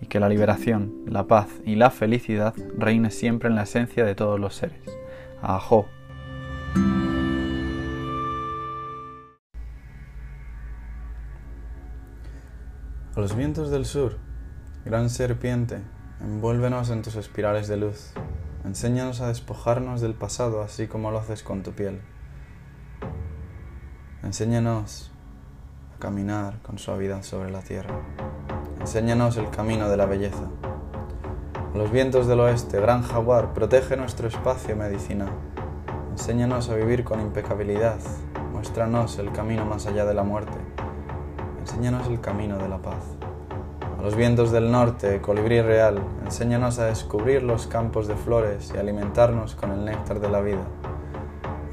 y que la liberación, la paz y la felicidad reine siempre en la esencia de todos los seres. Ajo. A los vientos del sur, gran serpiente, envuélvenos en tus espirales de luz. Enséñanos a despojarnos del pasado así como lo haces con tu piel. Enséñanos a caminar con suavidad sobre la tierra. Enséñanos el camino de la belleza. Los vientos del oeste, gran jaguar, protege nuestro espacio medicina. Enséñanos a vivir con impecabilidad. Muéstranos el camino más allá de la muerte. Enséñanos el camino de la paz. A los vientos del norte, colibrí real, enséñanos a descubrir los campos de flores y alimentarnos con el néctar de la vida.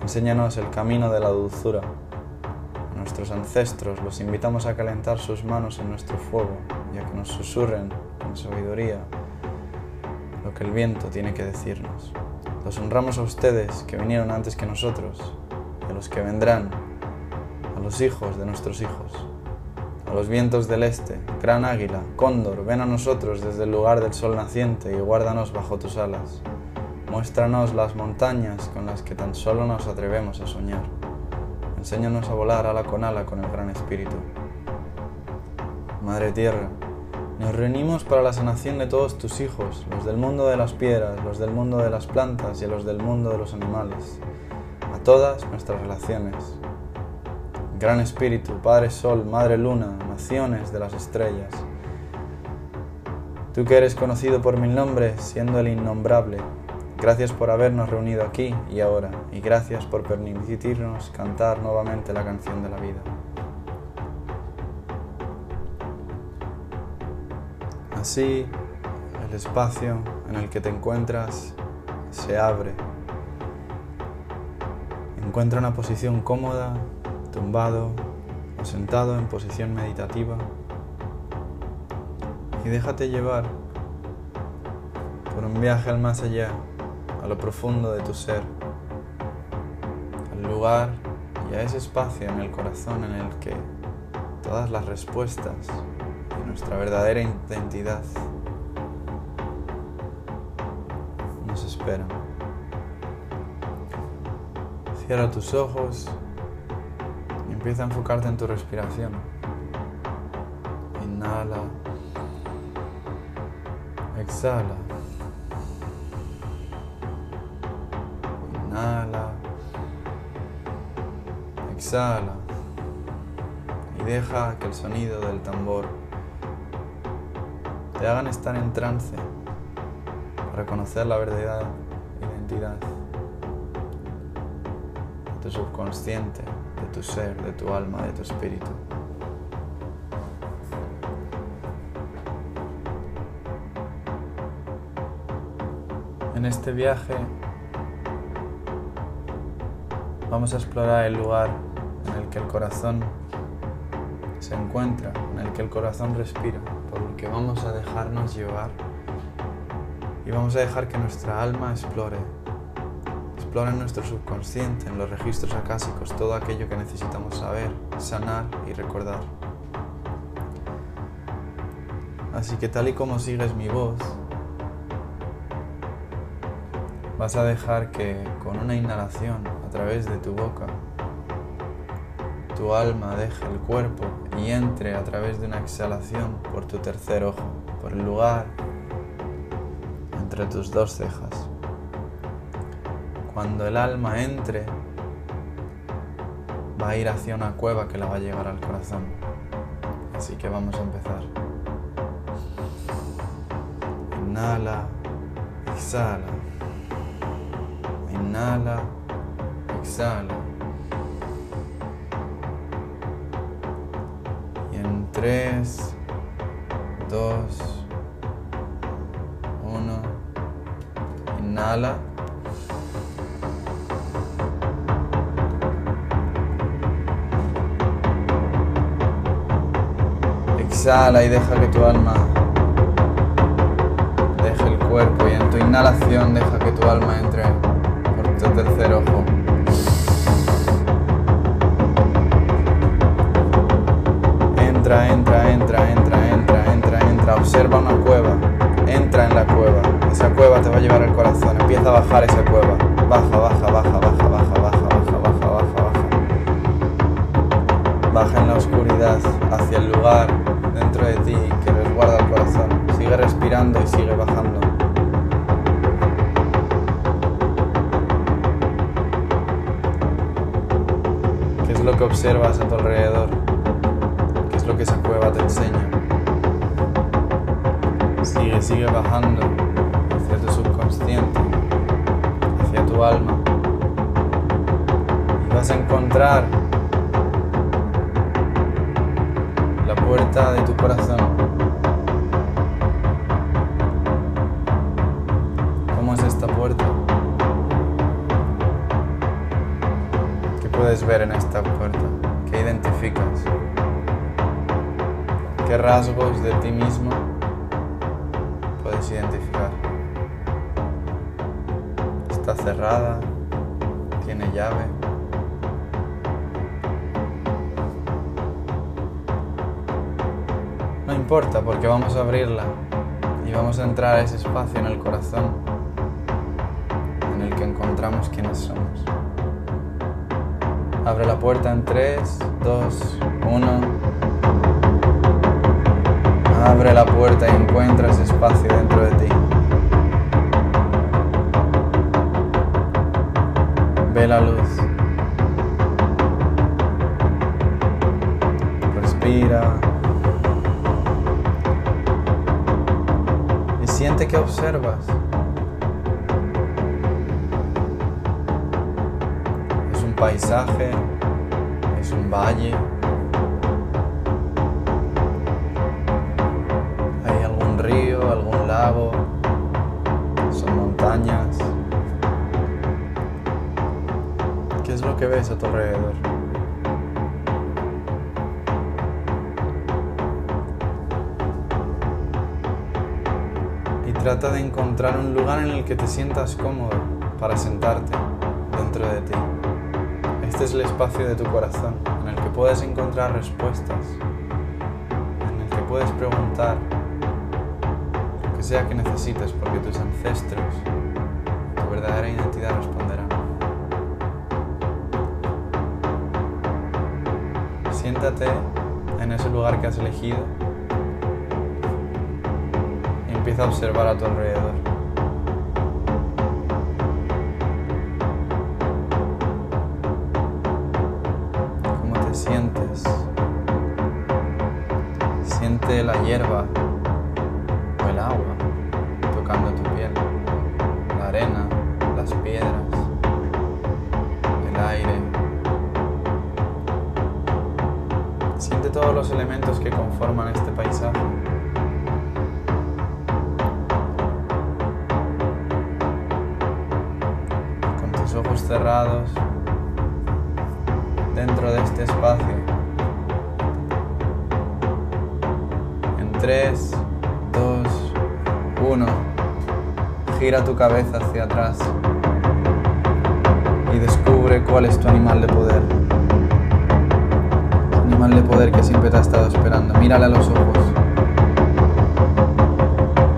Enséñanos el camino de la dulzura. A nuestros ancestros los invitamos a calentar sus manos en nuestro fuego y a que nos susurren con sabiduría lo que el viento tiene que decirnos. Los honramos a ustedes que vinieron antes que nosotros, a los que vendrán, a los hijos de nuestros hijos a los vientos del este, gran águila, cóndor, ven a nosotros desde el lugar del sol naciente y guárdanos bajo tus alas. Muéstranos las montañas con las que tan solo nos atrevemos a soñar. Enséñanos a volar ala con ala con el gran espíritu. Madre Tierra, nos reunimos para la sanación de todos tus hijos, los del mundo de las piedras, los del mundo de las plantas y los del mundo de los animales, a todas nuestras relaciones, Gran Espíritu, Padre Sol, Madre Luna, naciones de las estrellas. Tú que eres conocido por mil nombres, siendo el innombrable, gracias por habernos reunido aquí y ahora, y gracias por permitirnos cantar nuevamente la canción de la vida. Así, el espacio en el que te encuentras se abre. Encuentra una posición cómoda tumbado o sentado en posición meditativa y déjate llevar por un viaje al más allá, a lo profundo de tu ser, al lugar y a ese espacio en el corazón en el que todas las respuestas nuestra verdadera identidad nos esperan. Cierra tus ojos Empieza a enfocarte en tu respiración. Inhala. Exhala. Inhala. Exhala. Y deja que el sonido del tambor te hagan estar en trance para conocer la verdadera identidad de tu subconsciente, de tu ser, de tu alma, de tu espíritu. En este viaje vamos a explorar el lugar en el que el corazón se encuentra, en el que el corazón respira, que vamos a dejarnos llevar y vamos a dejar que nuestra alma explore, explore en nuestro subconsciente, en los registros acásicos, todo aquello que necesitamos saber, sanar y recordar. Así que tal y como sigues mi voz, vas a dejar que con una inhalación a través de tu boca, tu alma deje el cuerpo y entre a través de una exhalación por tu tercer ojo, por el lugar entre tus dos cejas. Cuando el alma entre, va a ir hacia una cueva que la va a llevar al corazón. Así que vamos a empezar. Inhala, exhala. Inhala, exhala. 3, 2, 1, inhala. Exhala y deja que tu alma deje el cuerpo y en tu inhalación deja que tu alma entre por tu tercer ojo. Entra, entra, entra, entra, entra, entra, entra. Observa una cueva. Entra en la cueva. Esa cueva te va a llevar al corazón. Empieza a bajar esa cueva. Baja, baja, baja, baja, baja, baja, baja, baja, baja, baja. Baja en la oscuridad hacia el lugar dentro de ti que resguarda el corazón. Sigue respirando y sigue bajando. ¿Qué es lo que observas a tu alrededor? ¿Qué es lo que esa cueva te enseña? Sigue, sigue bajando hacia tu subconsciente, hacia tu alma. Y vas a encontrar la puerta de tu corazón. De ti mismo puedes identificar? ¿Está cerrada? ¿Tiene llave? No importa porque vamos a abrirla y vamos a entrar a ese espacio en el corazón en el que encontramos quiénes somos. Abre la puerta en 3, 2, 1. Abre la puerta y encuentra ese espacio dentro de ti. Ve la luz. Respira. Y siente que observas. Es un paisaje, es un valle. A tu alrededor? Y trata de encontrar un lugar en el que te sientas cómodo para sentarte dentro de ti. Este es el espacio de tu corazón en el que puedes encontrar respuestas, en el que puedes preguntar lo que sea que necesites porque tus ancestros, tu verdadera identidad responderán. siéntate en ese lugar que has elegido y empieza a observar a tu alrededor. ¿Cómo te sientes? Siente la hierba cabeza hacia atrás y descubre cuál es tu animal de poder. Animal de poder que siempre te ha estado esperando. Mírale a los ojos.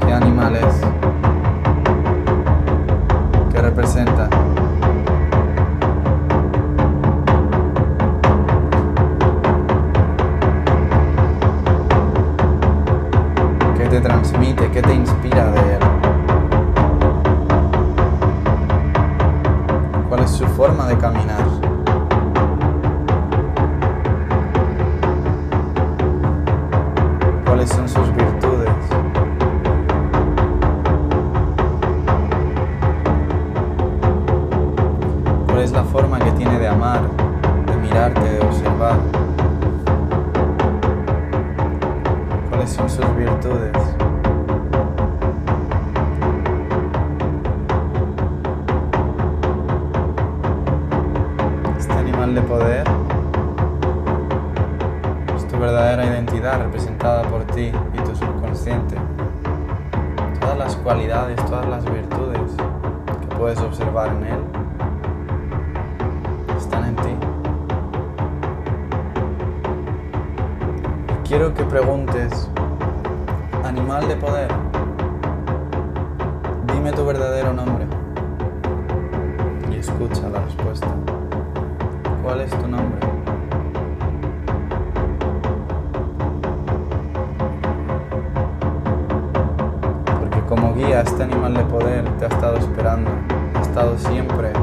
¿Qué animal es? Dime tu verdadero nombre y escucha la respuesta. ¿Cuál es tu nombre? Porque como guía este animal de poder te ha estado esperando, ha estado siempre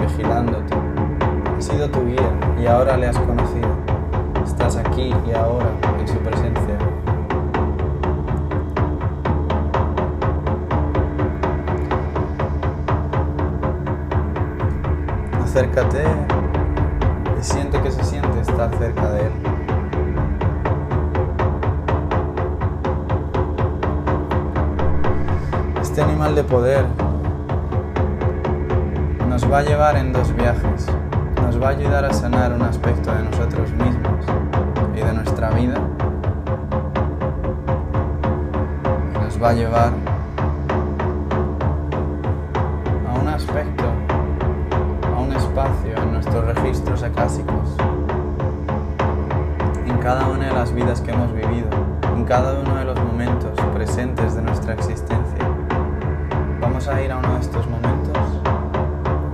vigilándote, ha sido tu guía y ahora le has conocido. Estás aquí y ahora Acércate y siente que se siente estar cerca de él. Este animal de poder nos va a llevar en dos viajes. Nos va a ayudar a sanar un aspecto de nosotros mismos y de nuestra vida. Nos va a llevar acásicos. En cada una de las vidas que hemos vivido, en cada uno de los momentos presentes de nuestra existencia. Vamos a ir a uno de estos momentos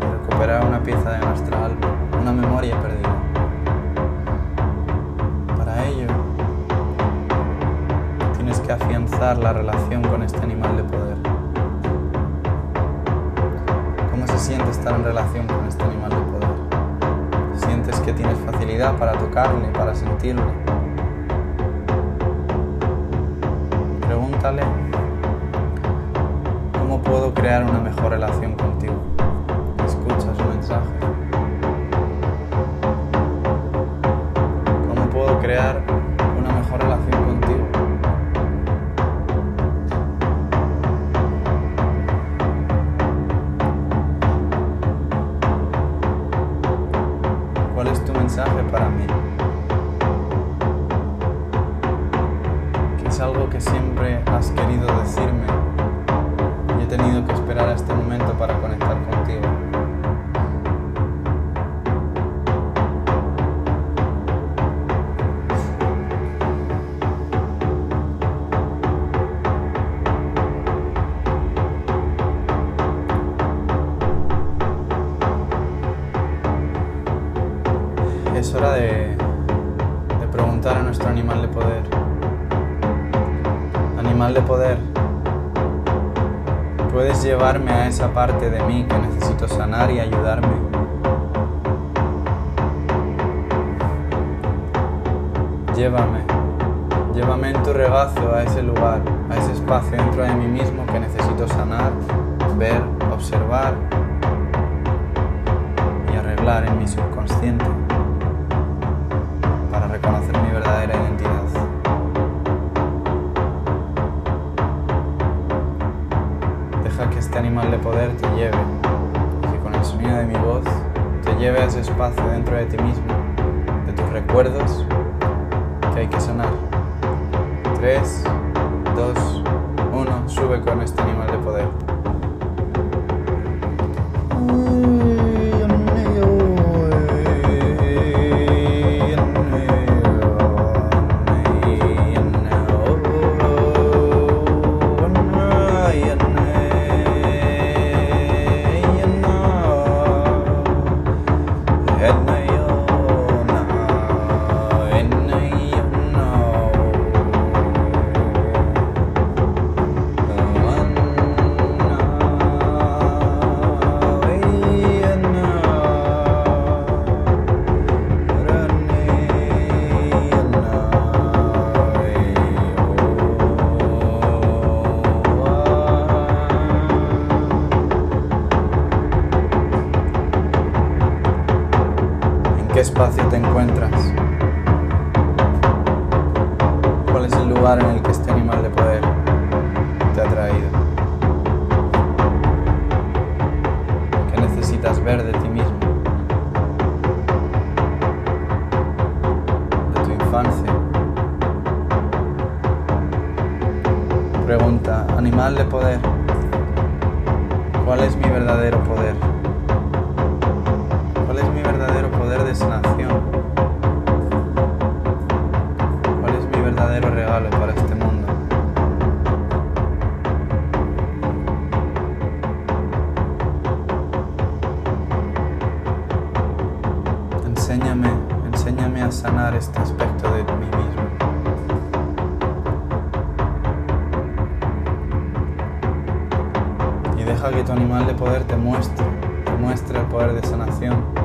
y recuperar una pieza de nuestra alma, una memoria perdida. Para ello, tienes que afianzar la relación con este animal de poder. ¿Cómo se siente estar en relación con este animal que tienes facilidad para tocarle, para sentirle? Pregúntale ¿Cómo puedo crear una mejor relación contigo? Parte de mí que necesito sanar y ayudarme. Llévame, llévame en tu regazo a ese lugar, a ese espacio dentro de mí mismo que necesito sanar, ver, observar y arreglar en mi subconsciente ese espacio dentro de ti mismo, de tus recuerdos que hay que sanar. 3, 2, 1, sube con este animal para este mundo? Enséñame, enséñame a sanar este aspecto de mí mismo. Y deja que tu animal de poder te muestre, te muestre el poder de sanación.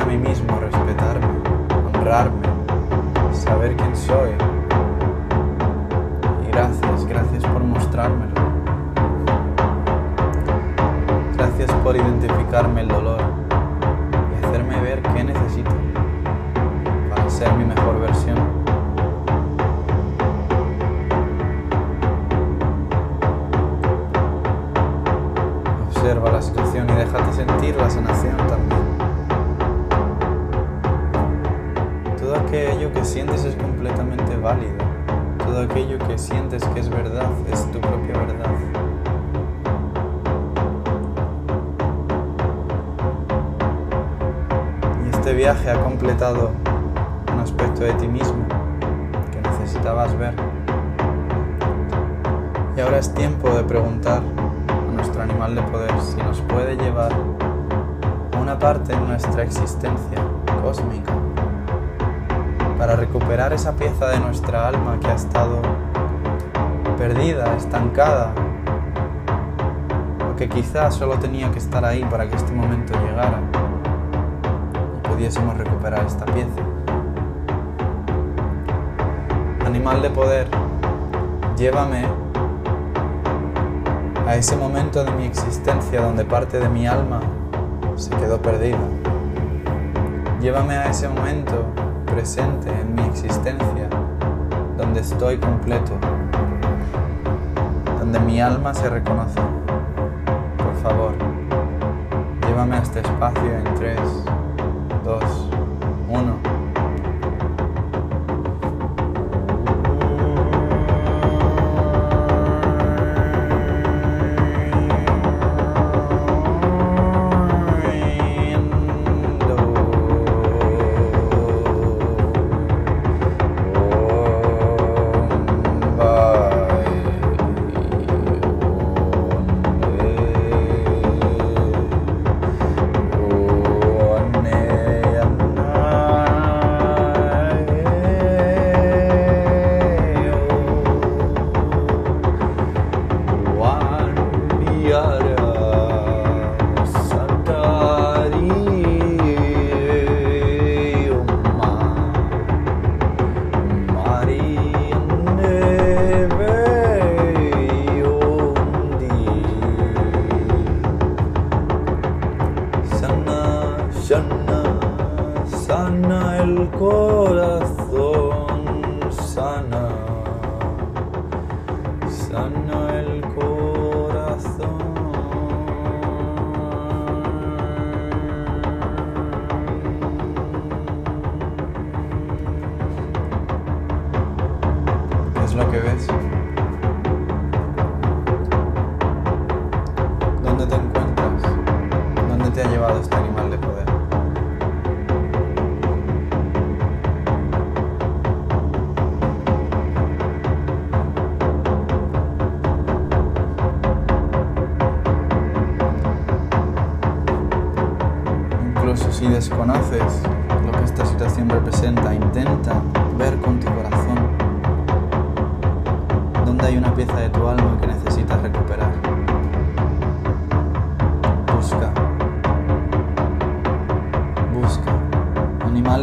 A mí mismo, respetarme, honrarme, saber quién soy. Y gracias, gracias por mostrármelo. Gracias por identificarme el dolor y hacerme ver qué necesito para ser mi mejor versión. Observa la situación y déjate sentir la sanación también. Sientes es completamente válido. Todo aquello que sientes que es verdad es tu propia verdad. Y este viaje ha completado un aspecto de ti mismo que necesitabas ver. Y ahora es tiempo de preguntar a nuestro animal de poder si nos puede llevar a una parte de nuestra existencia cósmica para recuperar esa pieza de nuestra alma que ha estado perdida, estancada, o que quizás solo tenía que estar ahí para que este momento llegara y pudiésemos recuperar esta pieza. Animal de poder, llévame a ese momento de mi existencia donde parte de mi alma se quedó perdida. Llévame a ese momento presente en mi existencia, donde estoy completo, donde mi alma se reconoce. Por favor, llévame a este espacio en 3, 2,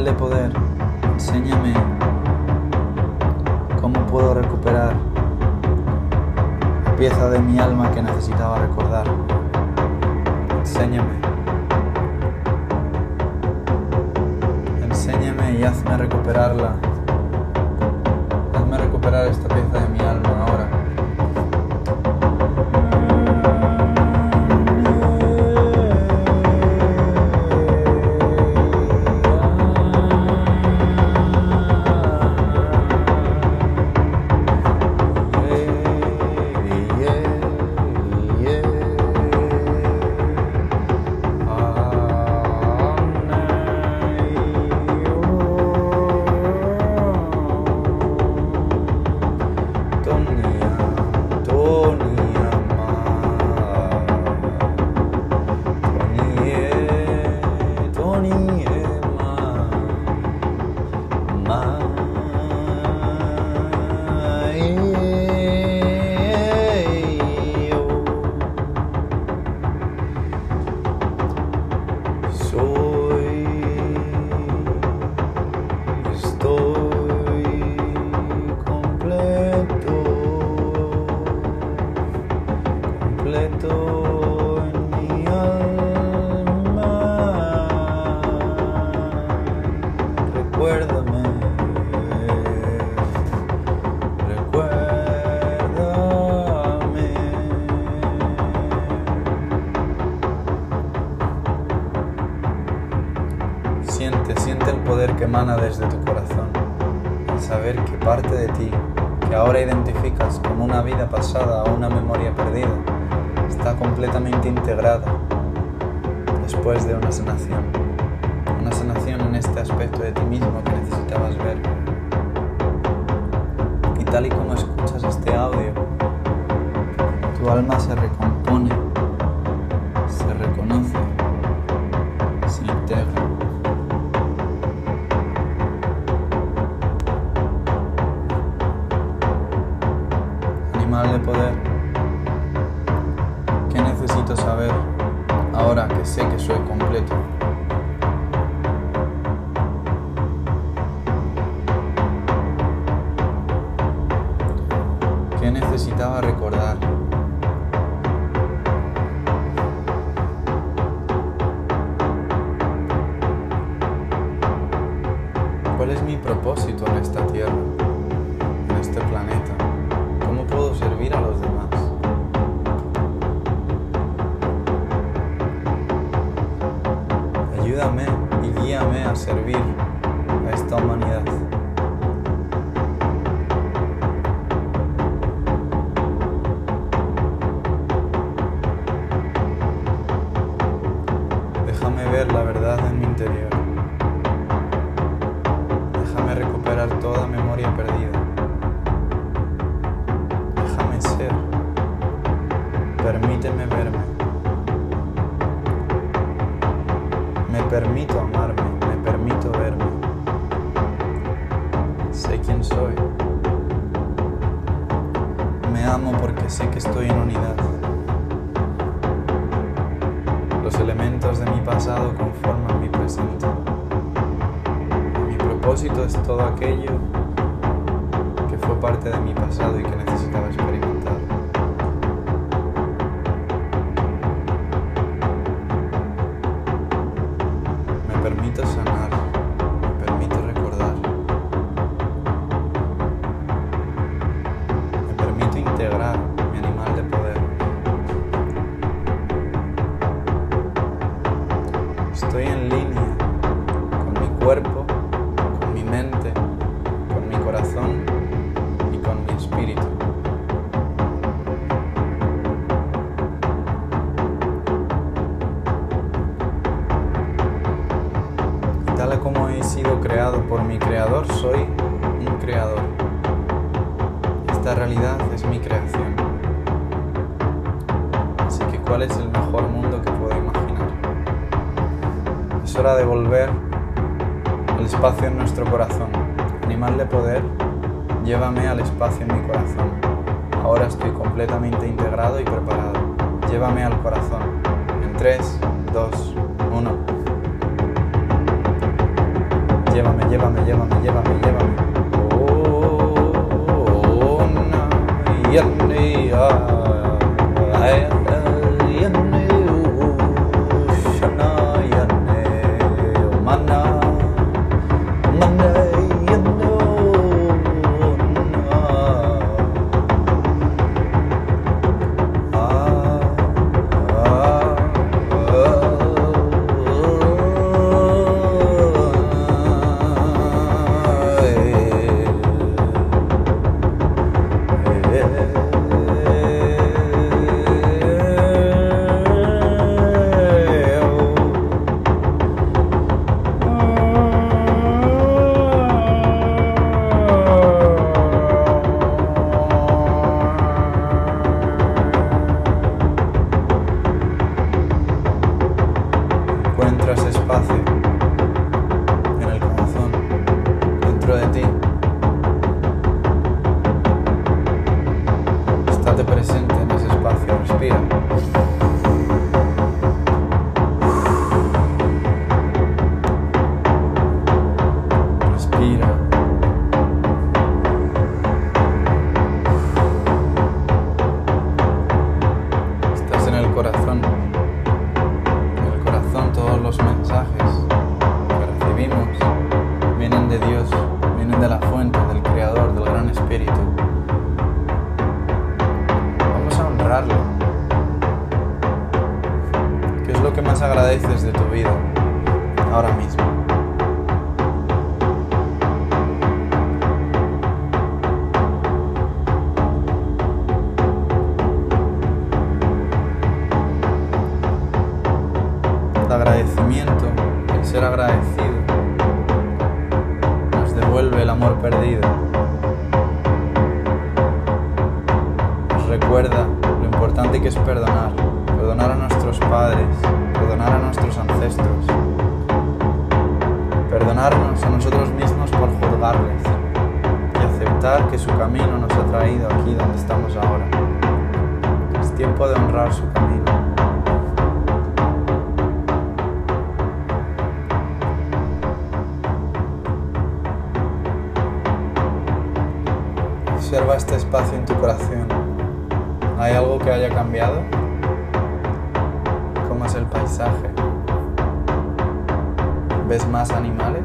de poder, enséñame cómo puedo recuperar la pieza de mi alma que necesitaba recordar. Enséñame. Enséñame y hazme recuperarla recuperar esta pieza necesito saber ahora que sé que soy completo. todo aquello que fue parte de mi pasado y que necesitaba yo. y preparado. Llévame al corazón. En 3, 2, 1. Llévame, llévame, llévame, llévame, llévame. Oh, presente en ese espacio, respira. Ahora. Es tiempo de honrar su camino. Observa este espacio en tu corazón. ¿Hay algo que haya cambiado? ¿Cómo es el paisaje? ¿Ves más animales?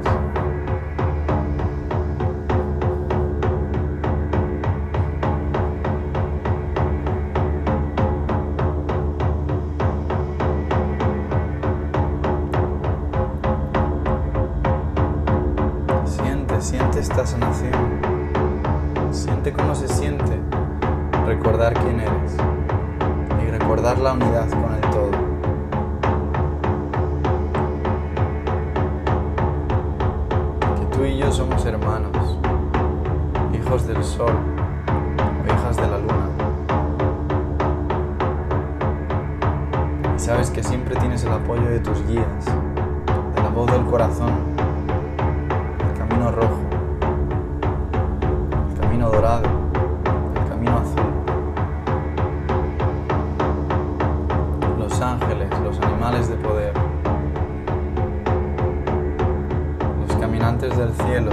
Cielo,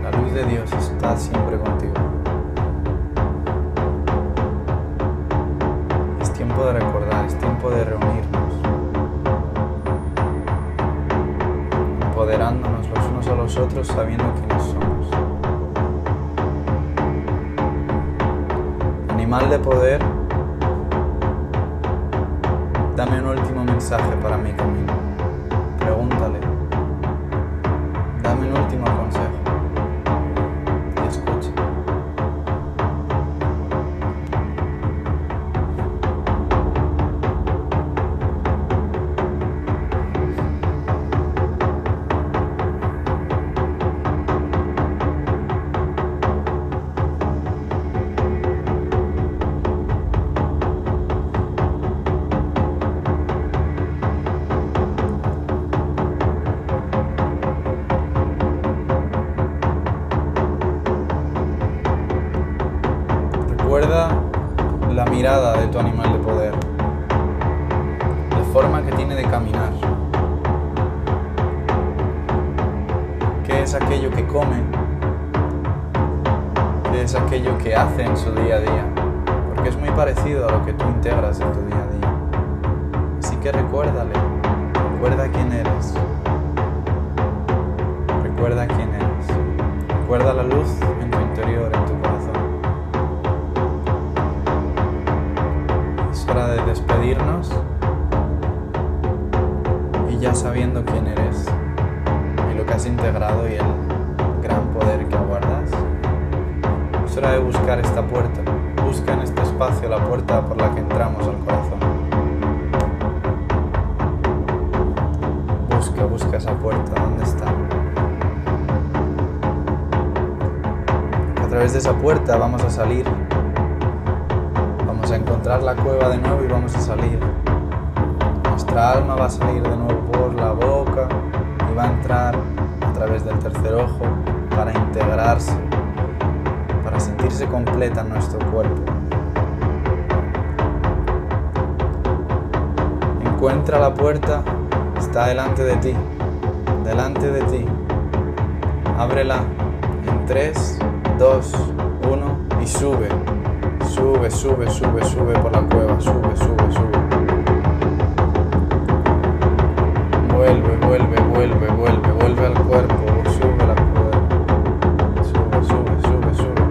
la luz de Dios está siempre contigo. Es tiempo de recordar, es tiempo de reunirnos, empoderándonos los unos a los otros sabiendo quiénes somos. Animal de poder, dame un último mensaje para mi camino. Recuerda la mirada de tu animal de poder, la forma que tiene de caminar. ¿Qué es aquello que come? ¿Qué es aquello que hace en su día a día? Porque es muy parecido a lo que tú integras en tu día a día. Así que recuérdale, recuerda quién eres. Recuerda quién eres. Recuerda la luz despedirnos y ya sabiendo quién eres y lo que has integrado y el gran poder que aguardas, es hora de buscar esta puerta. Busca en este espacio la puerta por la que entramos al corazón. Busca, busca esa puerta. ¿Dónde está? A través de esa puerta vamos a salir la cueva de nuevo y vamos a salir. Nuestra alma va a salir de nuevo por la boca y va a entrar a través del tercer ojo para integrarse, para sentirse completa en nuestro cuerpo. Encuentra la puerta, está delante de ti, delante de ti. Ábrela en 3, 2, 1 y sube. Sube, sube, sube, sube por la cueva, sube, sube, sube. Vuelve, vuelve, vuelve, vuelve, vuelve al cuerpo, sube la cueva. Sube, sube, sube, sube.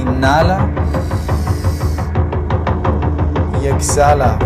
Inhala y exhala.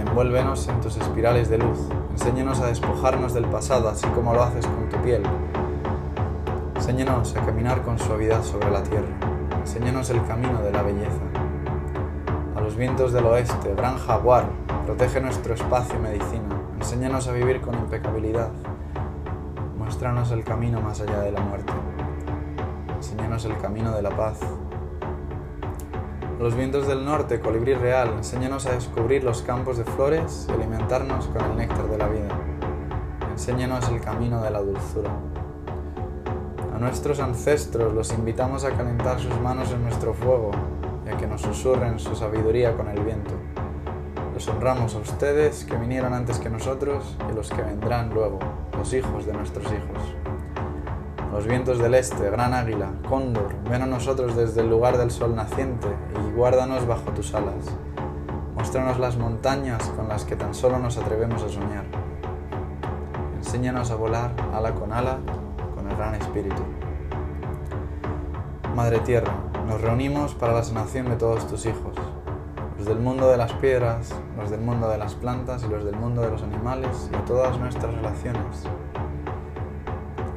Envuélvenos en tus espirales de luz. Enséñanos a despojarnos del pasado, así como lo haces con tu piel. Enséñanos a caminar con suavidad sobre la tierra. Enséñanos el camino de la belleza. A los vientos del oeste, gran jaguar, protege nuestro espacio y medicina. Enséñanos a vivir con impecabilidad. Muéstranos el camino más allá de la muerte. Enséñanos el camino de la paz. Los vientos del norte, colibrí real, enséñanos a descubrir los campos de flores y alimentarnos con el néctar de la vida. Enséñanos el camino de la dulzura. A nuestros ancestros los invitamos a calentar sus manos en nuestro fuego y a que nos susurren su sabiduría con el viento. Los honramos a ustedes que vinieron antes que nosotros y los que vendrán luego, los hijos de nuestros hijos. Los vientos del este, gran águila, cóndor, ven a nosotros desde el lugar del sol naciente y guárdanos bajo tus alas. Muéstranos las montañas con las que tan solo nos atrevemos a soñar. Enséñanos a volar ala con ala con el gran espíritu. Madre Tierra, nos reunimos para la sanación de todos tus hijos, los del mundo de las piedras, los del mundo de las plantas y los del mundo de los animales y todas nuestras relaciones.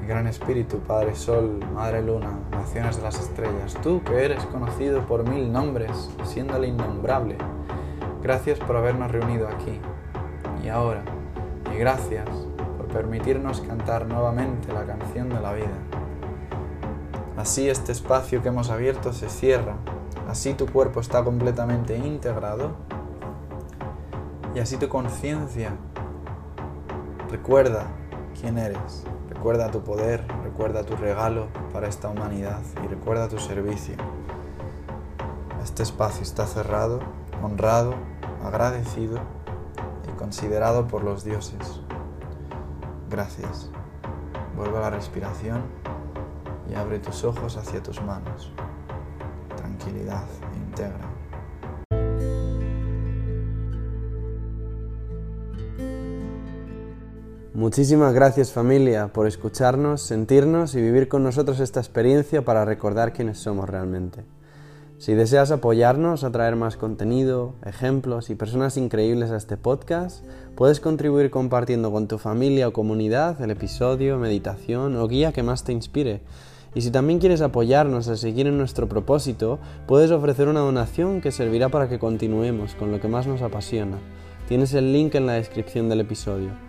Gran Espíritu, Padre Sol, Madre Luna, naciones de las estrellas, tú que eres conocido por mil nombres, siendo el innombrable, gracias por habernos reunido aquí y ahora, y gracias por permitirnos cantar nuevamente la canción de la vida. Así este espacio que hemos abierto se cierra, así tu cuerpo está completamente integrado y así tu conciencia recuerda quién eres. Recuerda tu poder, recuerda tu regalo para esta humanidad y recuerda tu servicio. Este espacio está cerrado, honrado, agradecido y considerado por los dioses. Gracias. Vuelve a la respiración y abre tus ojos hacia tus manos. Tranquilidad, integra. Muchísimas gracias familia por escucharnos, sentirnos y vivir con nosotros esta experiencia para recordar quiénes somos realmente. Si deseas apoyarnos a traer más contenido, ejemplos y personas increíbles a este podcast, puedes contribuir compartiendo con tu familia o comunidad el episodio, meditación o guía que más te inspire. Y si también quieres apoyarnos a seguir en nuestro propósito, puedes ofrecer una donación que servirá para que continuemos con lo que más nos apasiona. Tienes el link en la descripción del episodio.